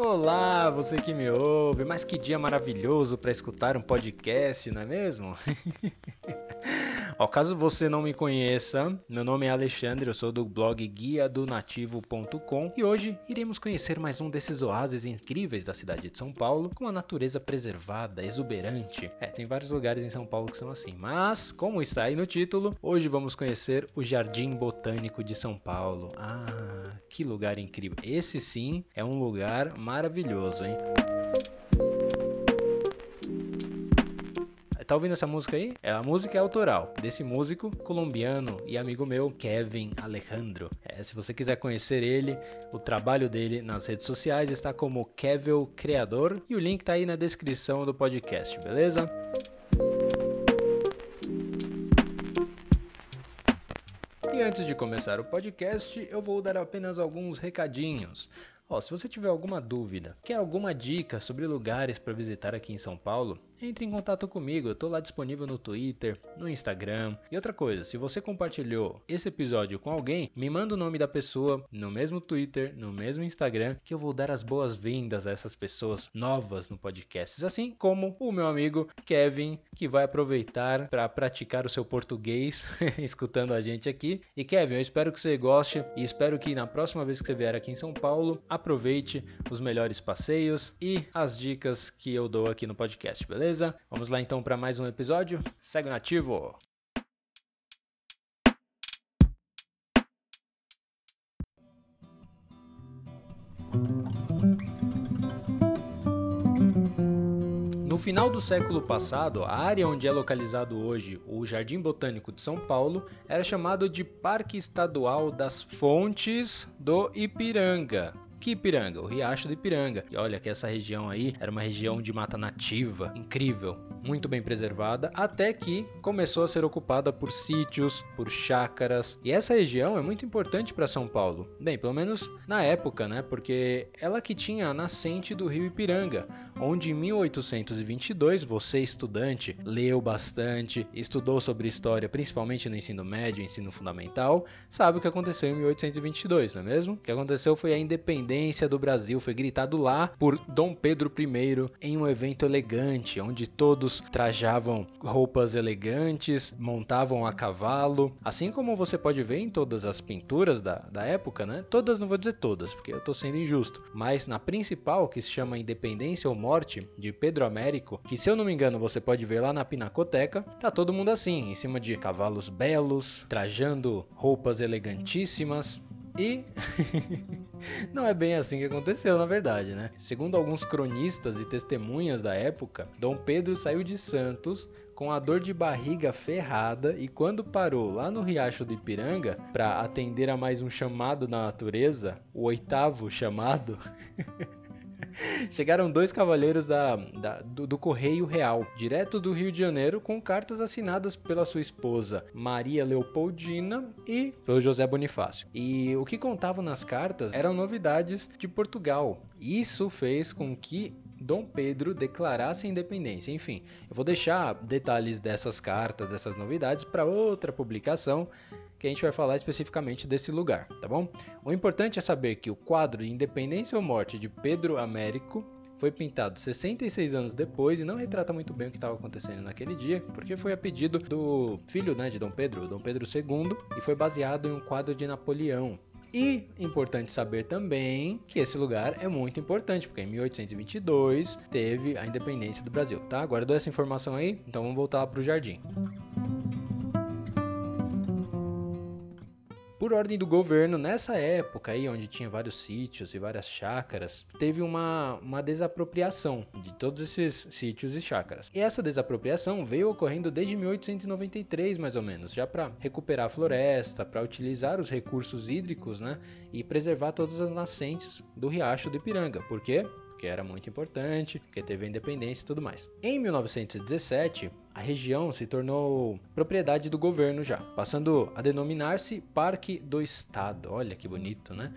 Olá, você que me ouve, mas que dia maravilhoso para escutar um podcast, não é mesmo? Ó, caso você não me conheça, meu nome é Alexandre, eu sou do blog guia do nativo.com e hoje iremos conhecer mais um desses oásis incríveis da cidade de São Paulo, com a natureza preservada, exuberante. É, tem vários lugares em São Paulo que são assim, mas como está aí no título, hoje vamos conhecer o Jardim Botânico de São Paulo. Ah, que lugar incrível. Esse sim é um lugar maravilhoso, hein? Tá ouvindo essa música aí? É a música é autoral desse músico colombiano e amigo meu, Kevin Alejandro. É, se você quiser conhecer ele, o trabalho dele nas redes sociais está como Kevin Criador e o link tá aí na descrição do podcast, beleza? E antes de começar o podcast, eu vou dar apenas alguns recadinhos. Ó, se você tiver alguma dúvida, quer alguma dica sobre lugares para visitar aqui em São Paulo, entre em contato comigo, eu estou lá disponível no Twitter, no Instagram. E outra coisa, se você compartilhou esse episódio com alguém, me manda o nome da pessoa no mesmo Twitter, no mesmo Instagram, que eu vou dar as boas-vindas a essas pessoas novas no podcast. Assim como o meu amigo Kevin, que vai aproveitar para praticar o seu português escutando a gente aqui. E Kevin, eu espero que você goste e espero que na próxima vez que você vier aqui em São Paulo, aproveite os melhores passeios e as dicas que eu dou aqui no podcast, beleza? Vamos lá então para mais um episódio. Segue nativo! No final do século passado, a área onde é localizado hoje o Jardim Botânico de São Paulo era chamado de Parque Estadual das Fontes do Ipiranga. Que Ipiranga? O Riacho do Ipiranga. E olha que essa região aí era uma região de mata nativa, incrível, muito bem preservada, até que começou a ser ocupada por sítios, por chácaras. E essa região é muito importante para São Paulo. Bem, pelo menos na época, né? Porque ela que tinha a nascente do rio Ipiranga, onde em 1822 você estudante leu bastante, estudou sobre história, principalmente no ensino médio, ensino fundamental, sabe o que aconteceu em 1822, não é mesmo? O que aconteceu foi a independência independência do Brasil foi gritado lá por Dom Pedro I em um evento elegante, onde todos trajavam roupas elegantes, montavam a cavalo, assim como você pode ver em todas as pinturas da, da época, né? Todas, não vou dizer todas, porque eu estou sendo injusto, mas na principal, que se chama Independência ou Morte, de Pedro Américo, que se eu não me engano você pode ver lá na Pinacoteca, tá todo mundo assim, em cima de cavalos belos, trajando roupas elegantíssimas, e não é bem assim que aconteceu, na verdade, né? Segundo alguns cronistas e testemunhas da época, Dom Pedro saiu de Santos com a dor de barriga ferrada e quando parou lá no Riacho do Ipiranga para atender a mais um chamado na natureza, o oitavo chamado, Chegaram dois cavaleiros da, da do, do, Correio Real, direto do Rio de Janeiro, com cartas assinadas pela sua esposa Maria Leopoldina e pelo José Bonifácio. E o que contavam nas cartas eram novidades de Portugal. Isso fez com que Dom Pedro declarasse a independência. Enfim, eu vou deixar detalhes dessas cartas, dessas novidades, para outra publicação que a gente vai falar especificamente desse lugar, tá bom? O importante é saber que o quadro de Independência ou Morte de Pedro Américo foi pintado 66 anos depois e não retrata muito bem o que estava acontecendo naquele dia, porque foi a pedido do filho né, de Dom Pedro, Dom Pedro II, e foi baseado em um quadro de Napoleão. E importante saber também que esse lugar é muito importante, porque em 1822 teve a independência do Brasil, tá? Agora dou essa informação aí, então vamos voltar para o jardim. Por ordem do governo, nessa época aí, onde tinha vários sítios e várias chácaras, teve uma, uma desapropriação de todos esses sítios e chácaras. E essa desapropriação veio ocorrendo desde 1893, mais ou menos, já para recuperar a floresta, para utilizar os recursos hídricos, né, e preservar todas as nascentes do riacho do Ipiranga. Por quê? Que era muito importante, porque teve a independência e tudo mais. Em 1917, a região se tornou propriedade do governo já, passando a denominar-se Parque do Estado. Olha que bonito, né?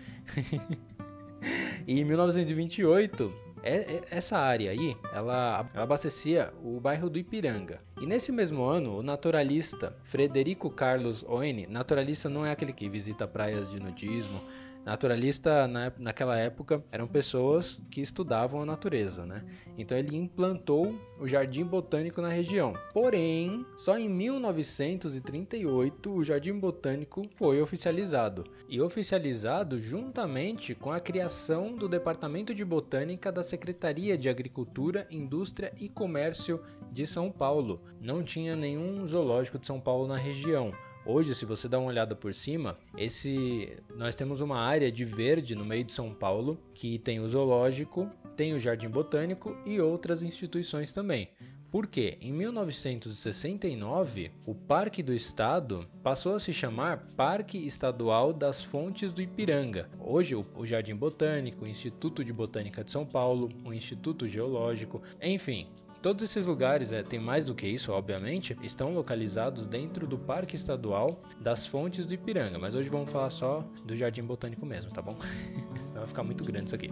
e em 1928, é, é, essa área aí, ela, ela, abastecia o bairro do Ipiranga. E nesse mesmo ano, o naturalista Frederico Carlos Oene, naturalista não é aquele que visita praias de nudismo, Naturalista na, naquela época eram pessoas que estudavam a natureza, né? Então ele implantou o Jardim Botânico na região. Porém, só em 1938 o Jardim Botânico foi oficializado e oficializado juntamente com a criação do Departamento de Botânica da Secretaria de Agricultura, Indústria e Comércio de São Paulo. Não tinha nenhum zoológico de São Paulo na região. Hoje, se você dá uma olhada por cima, esse nós temos uma área de verde no meio de São Paulo que tem o zoológico, tem o jardim botânico e outras instituições também. Porque em 1969 o Parque do Estado passou a se chamar Parque Estadual das Fontes do Ipiranga. Hoje o Jardim Botânico, o Instituto de Botânica de São Paulo, o Instituto Geológico, enfim, Todos esses lugares, é, tem mais do que isso, obviamente, estão localizados dentro do Parque Estadual das Fontes do Ipiranga, mas hoje vamos falar só do Jardim Botânico mesmo, tá bom? Senão vai ficar muito grande isso aqui.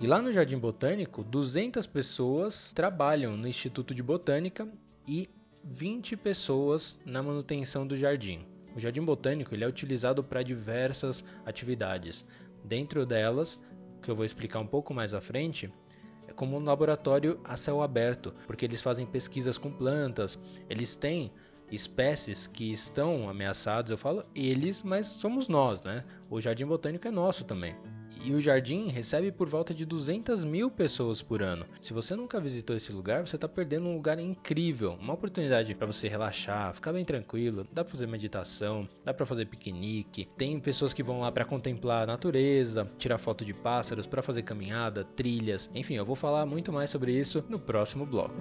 E lá no Jardim Botânico, 200 pessoas trabalham no Instituto de Botânica e 20 pessoas na manutenção do jardim. O Jardim Botânico ele é utilizado para diversas atividades. Dentro delas, que eu vou explicar um pouco mais à frente, como um laboratório a céu aberto, porque eles fazem pesquisas com plantas, eles têm espécies que estão ameaçadas. Eu falo eles, mas somos nós, né? O jardim botânico é nosso também. E o jardim recebe por volta de 200 mil pessoas por ano. Se você nunca visitou esse lugar, você está perdendo um lugar incrível, uma oportunidade para você relaxar, ficar bem tranquilo. Dá para fazer meditação, dá para fazer piquenique. Tem pessoas que vão lá para contemplar a natureza, tirar foto de pássaros, para fazer caminhada, trilhas. Enfim, eu vou falar muito mais sobre isso no próximo bloco.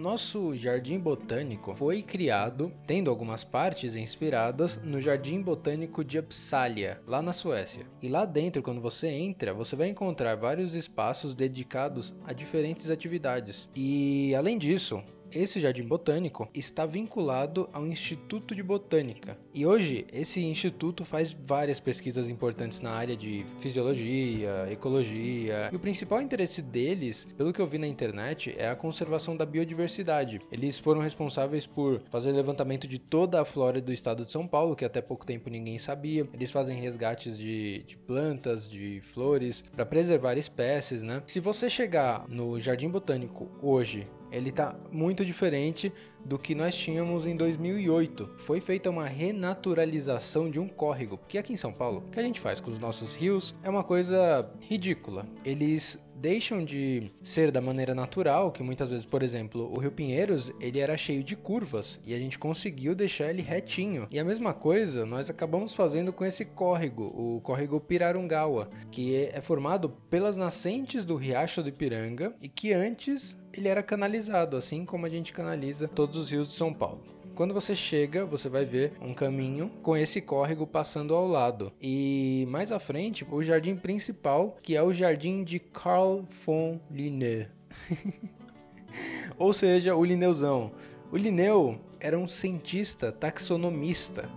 Nosso jardim botânico foi criado tendo algumas partes inspiradas no Jardim Botânico de Uppsala, lá na Suécia. E lá dentro, quando você entra, você vai encontrar vários espaços dedicados a diferentes atividades. E além disso, esse jardim botânico está vinculado ao Instituto de Botânica. E hoje esse instituto faz várias pesquisas importantes na área de fisiologia, ecologia. E o principal interesse deles, pelo que eu vi na internet, é a conservação da biodiversidade. Eles foram responsáveis por fazer levantamento de toda a flora do estado de São Paulo, que até pouco tempo ninguém sabia. Eles fazem resgates de, de plantas, de flores, para preservar espécies, né? Se você chegar no Jardim Botânico hoje ele está muito diferente do que nós tínhamos em 2008. Foi feita uma renaturalização de um córrego, porque aqui em São Paulo, o que a gente faz com os nossos rios é uma coisa ridícula. Eles deixam de ser da maneira natural, que muitas vezes, por exemplo, o Rio Pinheiros, ele era cheio de curvas e a gente conseguiu deixar ele retinho. E a mesma coisa nós acabamos fazendo com esse córrego, o córrego Pirarungawa, que é formado pelas nascentes do Riacho do Ipiranga e que antes ele era canalizado, assim como a gente canaliza todos os rios de São Paulo. Quando você chega, você vai ver um caminho com esse córrego passando ao lado. E mais à frente, o jardim principal, que é o jardim de Carl von Linné. Ou seja, o Linneuzão. O Linneu era um cientista taxonomista.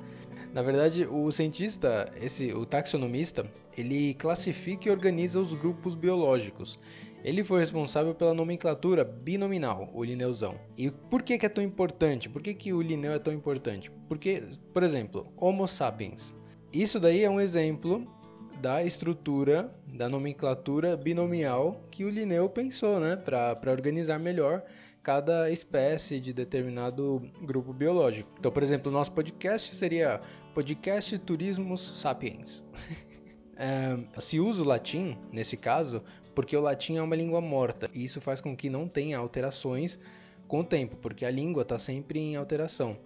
Na verdade, o cientista, esse, o taxonomista, ele classifica e organiza os grupos biológicos. Ele foi responsável pela nomenclatura binominal, o Linneuzão. E por que, que é tão importante? Por que, que o Linneu é tão importante? Porque, por exemplo, Homo sapiens. Isso daí é um exemplo da estrutura, da nomenclatura binomial que o Linneu pensou, né, para organizar melhor cada espécie de determinado grupo biológico. Então, por exemplo, o nosso podcast seria Podcast Turismos Sapiens. é, se usa o latim, nesse caso, porque o latim é uma língua morta e isso faz com que não tenha alterações com o tempo, porque a língua está sempre em alteração.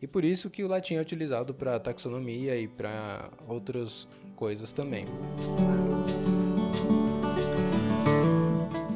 E por isso que o latim é utilizado para taxonomia e para outras coisas também.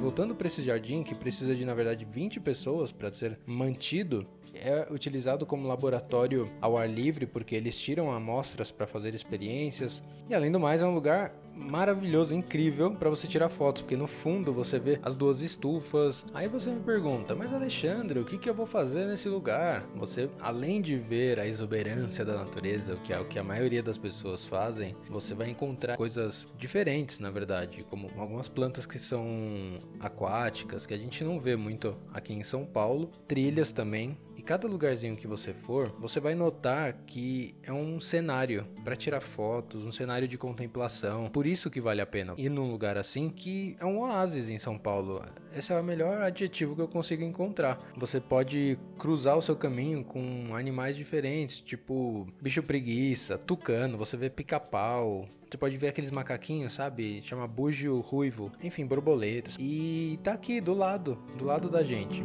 Voltando para esse jardim, que precisa de na verdade 20 pessoas para ser mantido, é utilizado como laboratório ao ar livre, porque eles tiram amostras para fazer experiências. E além do mais, é um lugar maravilhoso, incrível para você tirar fotos, porque no fundo você vê as duas estufas. Aí você me pergunta, mas Alexandre, o que, que eu vou fazer nesse lugar? Você, além de ver a exuberância da natureza, o que é o que a maioria das pessoas fazem, você vai encontrar coisas diferentes, na verdade, como algumas plantas que são aquáticas, que a gente não vê muito aqui em São Paulo, trilhas também, cada lugarzinho que você for, você vai notar que é um cenário para tirar fotos, um cenário de contemplação. Por isso que vale a pena ir num lugar assim que é um oásis em São Paulo. Esse é o melhor adjetivo que eu consigo encontrar. Você pode cruzar o seu caminho com animais diferentes, tipo bicho preguiça, tucano, você vê pica-pau, você pode ver aqueles macaquinhos, sabe? Chama búgio ruivo, enfim, borboletas. E tá aqui do lado, do lado da gente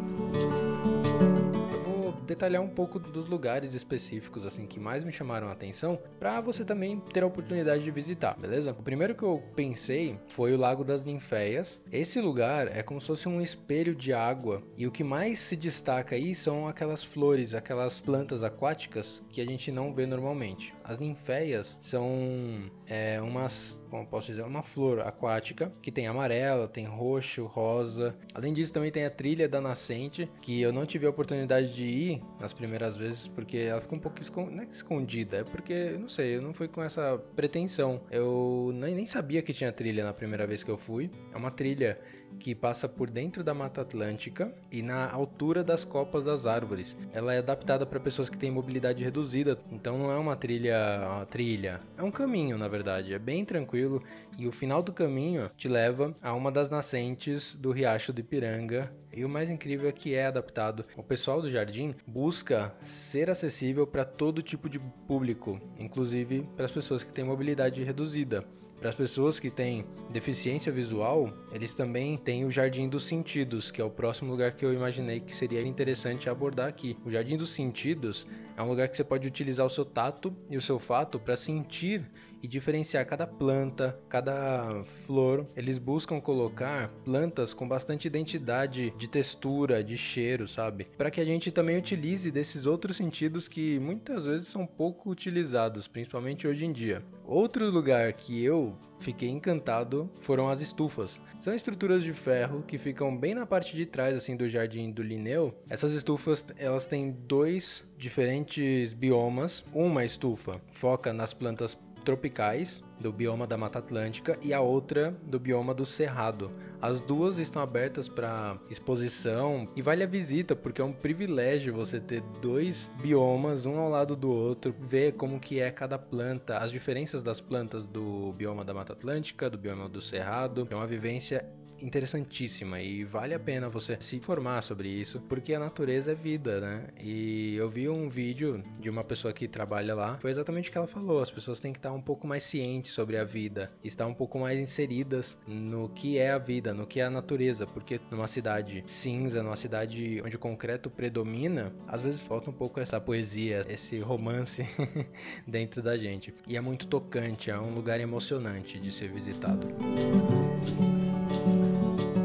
detalhar um pouco dos lugares específicos assim que mais me chamaram a atenção para você também ter a oportunidade de visitar, beleza? O primeiro que eu pensei foi o Lago das Ninféias. Esse lugar é como se fosse um espelho de água e o que mais se destaca aí são aquelas flores, aquelas plantas aquáticas que a gente não vê normalmente. As ninféias são é, umas, como posso dizer, uma flor aquática que tem amarela, tem roxo, rosa. Além disso, também tem a trilha da nascente que eu não tive a oportunidade de ir nas primeiras vezes porque ela ficou um pouco escondida, é escondida, é porque, não sei, eu não fui com essa pretensão. Eu nem, nem sabia que tinha trilha na primeira vez que eu fui. É uma trilha que passa por dentro da Mata Atlântica e na altura das copas das árvores. Ela é adaptada para pessoas que têm mobilidade reduzida, então não é uma trilha, uma trilha, é um caminho, na verdade, é bem tranquilo e o final do caminho te leva a uma das nascentes do Riacho do Ipiranga. E o mais incrível é que é adaptado. O pessoal do jardim busca ser acessível para todo tipo de público, inclusive para as pessoas que têm mobilidade reduzida. Para as pessoas que têm deficiência visual, eles também têm o Jardim dos Sentidos, que é o próximo lugar que eu imaginei que seria interessante abordar aqui. O Jardim dos Sentidos é um lugar que você pode utilizar o seu tato e o seu fato para sentir e diferenciar cada planta, cada flor. Eles buscam colocar plantas com bastante identidade de textura, de cheiro, sabe? Para que a gente também utilize desses outros sentidos que muitas vezes são pouco utilizados, principalmente hoje em dia. Outro lugar que eu fiquei encantado foram as estufas. São estruturas de ferro que ficam bem na parte de trás assim do jardim do Linneu. Essas estufas, elas têm dois diferentes biomas. Uma estufa foca nas plantas tropicais do bioma da Mata Atlântica e a outra do bioma do Cerrado. As duas estão abertas para exposição e vale a visita porque é um privilégio você ter dois biomas um ao lado do outro, ver como que é cada planta, as diferenças das plantas do bioma da Mata Atlântica, do bioma do Cerrado. É uma vivência interessantíssima e vale a pena você se informar sobre isso, porque a natureza é vida, né? E eu vi um vídeo de uma pessoa que trabalha lá, foi exatamente o que ela falou, as pessoas têm que estar um pouco mais cientes sobre a vida, estar um pouco mais inseridas no que é a vida, no que é a natureza, porque numa cidade cinza, numa cidade onde o concreto predomina, às vezes falta um pouco essa poesia, esse romance dentro da gente. E é muito tocante, é um lugar emocionante de ser visitado.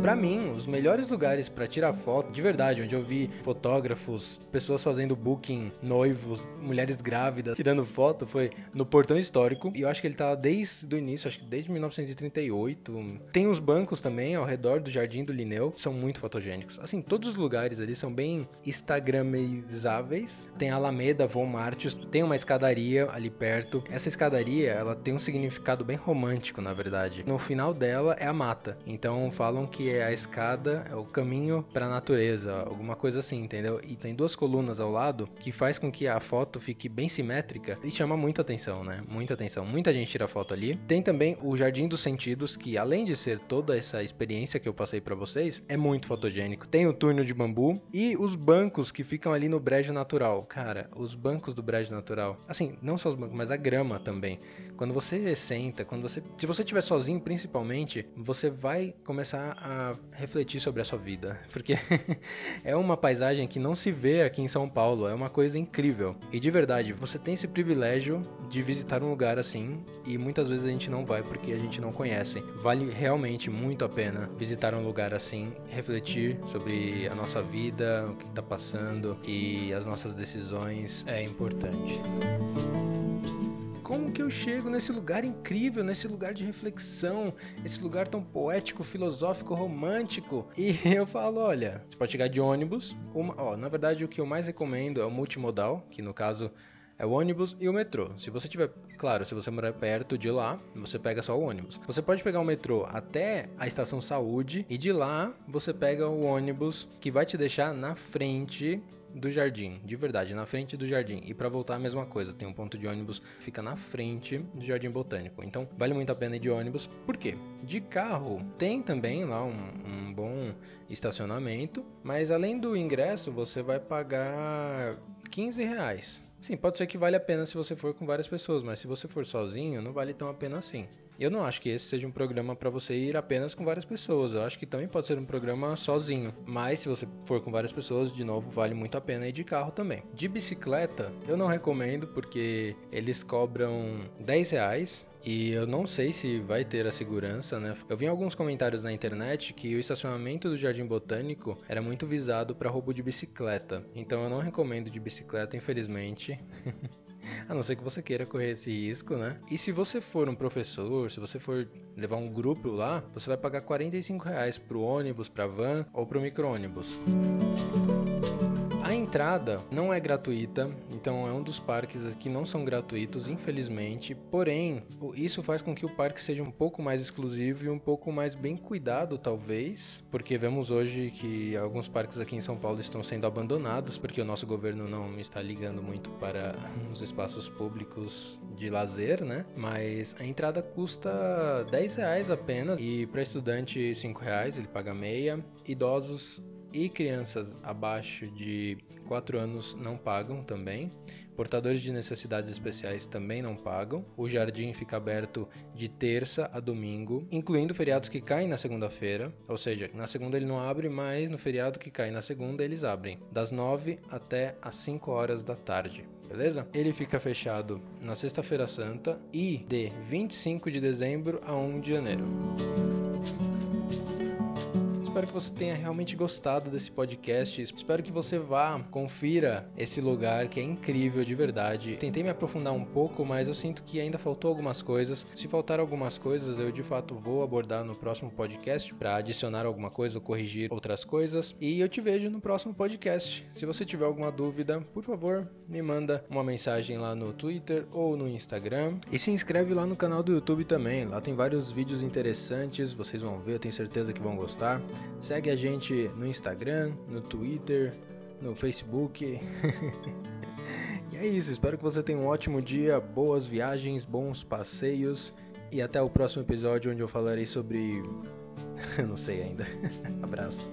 Para mim, os melhores lugares para tirar foto, de verdade, onde eu vi fotógrafos, pessoas fazendo booking, noivos, mulheres grávidas, tirando foto, foi no Portão Histórico. E eu acho que ele tá desde o início, acho que desde 1938. Tem os bancos também ao redor do Jardim do Linneu, são muito fotogênicos. Assim, todos os lugares ali são bem instagramizáveis. Tem a Alameda Von Martius, tem uma escadaria ali perto. Essa escadaria, ela tem um significado bem romântico, na verdade. No final dela é a mata. Então falam que é a escada, é o caminho para a natureza, alguma coisa assim, entendeu? E tem duas colunas ao lado que faz com que a foto fique bem simétrica e chama muita atenção, né? Muita atenção. Muita gente tira foto ali. Tem também o Jardim dos Sentidos, que além de ser toda essa experiência que eu passei para vocês, é muito fotogênico. Tem o túnel de bambu e os bancos que ficam ali no brejo natural. Cara, os bancos do brejo natural. Assim, não só os bancos, mas a grama também. Quando você senta, quando você, se você estiver sozinho, principalmente, você vai começar a refletir sobre a sua vida, porque é uma paisagem que não se vê aqui em São Paulo, é uma coisa incrível. E de verdade, você tem esse privilégio de visitar um lugar assim e muitas vezes a gente não vai porque a gente não conhece. Vale realmente muito a pena visitar um lugar assim, refletir sobre a nossa vida, o que está passando e as nossas decisões é importante. Como que eu chego nesse lugar incrível, nesse lugar de reflexão, esse lugar tão poético, filosófico, romântico? E eu falo, olha, você pode chegar de ônibus, uma, ó, na verdade o que eu mais recomendo é o multimodal, que no caso é o ônibus e o metrô. Se você tiver, claro, se você morar perto de lá, você pega só o ônibus. Você pode pegar o metrô até a estação Saúde e de lá você pega o ônibus que vai te deixar na frente do jardim, de verdade, na frente do jardim. E para voltar a mesma coisa, tem um ponto de ônibus que fica na frente do Jardim Botânico. Então vale muito a pena ir de ônibus. Por quê? De carro tem também lá um, um bom estacionamento, mas além do ingresso você vai pagar 15 reais Sim, pode ser que vale a pena se você for com várias pessoas, mas se você for sozinho, não vale tão a pena assim. Eu não acho que esse seja um programa para você ir apenas com várias pessoas. Eu acho que também pode ser um programa sozinho. Mas se você for com várias pessoas, de novo, vale muito a pena ir de carro também. De bicicleta, eu não recomendo porque eles cobram 10 reais e eu não sei se vai ter a segurança, né? Eu vi alguns comentários na internet que o estacionamento do Jardim Botânico era muito visado para roubo de bicicleta. Então eu não recomendo de bicicleta, infelizmente. A não ser que você queira correr esse risco, né? E se você for um professor, se você for levar um grupo lá, você vai pagar 45 reais pro ônibus, pra van ou pro micro-ônibus. Entrada não é gratuita, então é um dos parques que não são gratuitos, infelizmente. Porém, isso faz com que o parque seja um pouco mais exclusivo e um pouco mais bem cuidado, talvez, porque vemos hoje que alguns parques aqui em São Paulo estão sendo abandonados porque o nosso governo não está ligando muito para os espaços públicos de lazer, né? Mas a entrada custa 10 reais apenas e para estudante 5 reais, ele paga meia. Idosos e crianças abaixo de 4 anos não pagam também. Portadores de necessidades especiais também não pagam. O jardim fica aberto de terça a domingo, incluindo feriados que caem na segunda-feira. Ou seja, na segunda ele não abre, mas no feriado que cai na segunda eles abrem, das 9 até as 5 horas da tarde. Beleza? Ele fica fechado na Sexta-feira Santa e de 25 de dezembro a 1 de janeiro espero que você tenha realmente gostado desse podcast. Espero que você vá, confira esse lugar que é incrível de verdade. Tentei me aprofundar um pouco, mas eu sinto que ainda faltou algumas coisas. Se faltar algumas coisas, eu de fato vou abordar no próximo podcast para adicionar alguma coisa ou corrigir outras coisas. E eu te vejo no próximo podcast. Se você tiver alguma dúvida, por favor, me manda uma mensagem lá no Twitter ou no Instagram. E se inscreve lá no canal do YouTube também. Lá tem vários vídeos interessantes, vocês vão ver, eu tenho certeza que vão gostar. Segue a gente no Instagram, no Twitter, no Facebook. e é isso, espero que você tenha um ótimo dia, boas viagens, bons passeios e até o próximo episódio onde eu falarei sobre. eu não sei ainda. Abraço.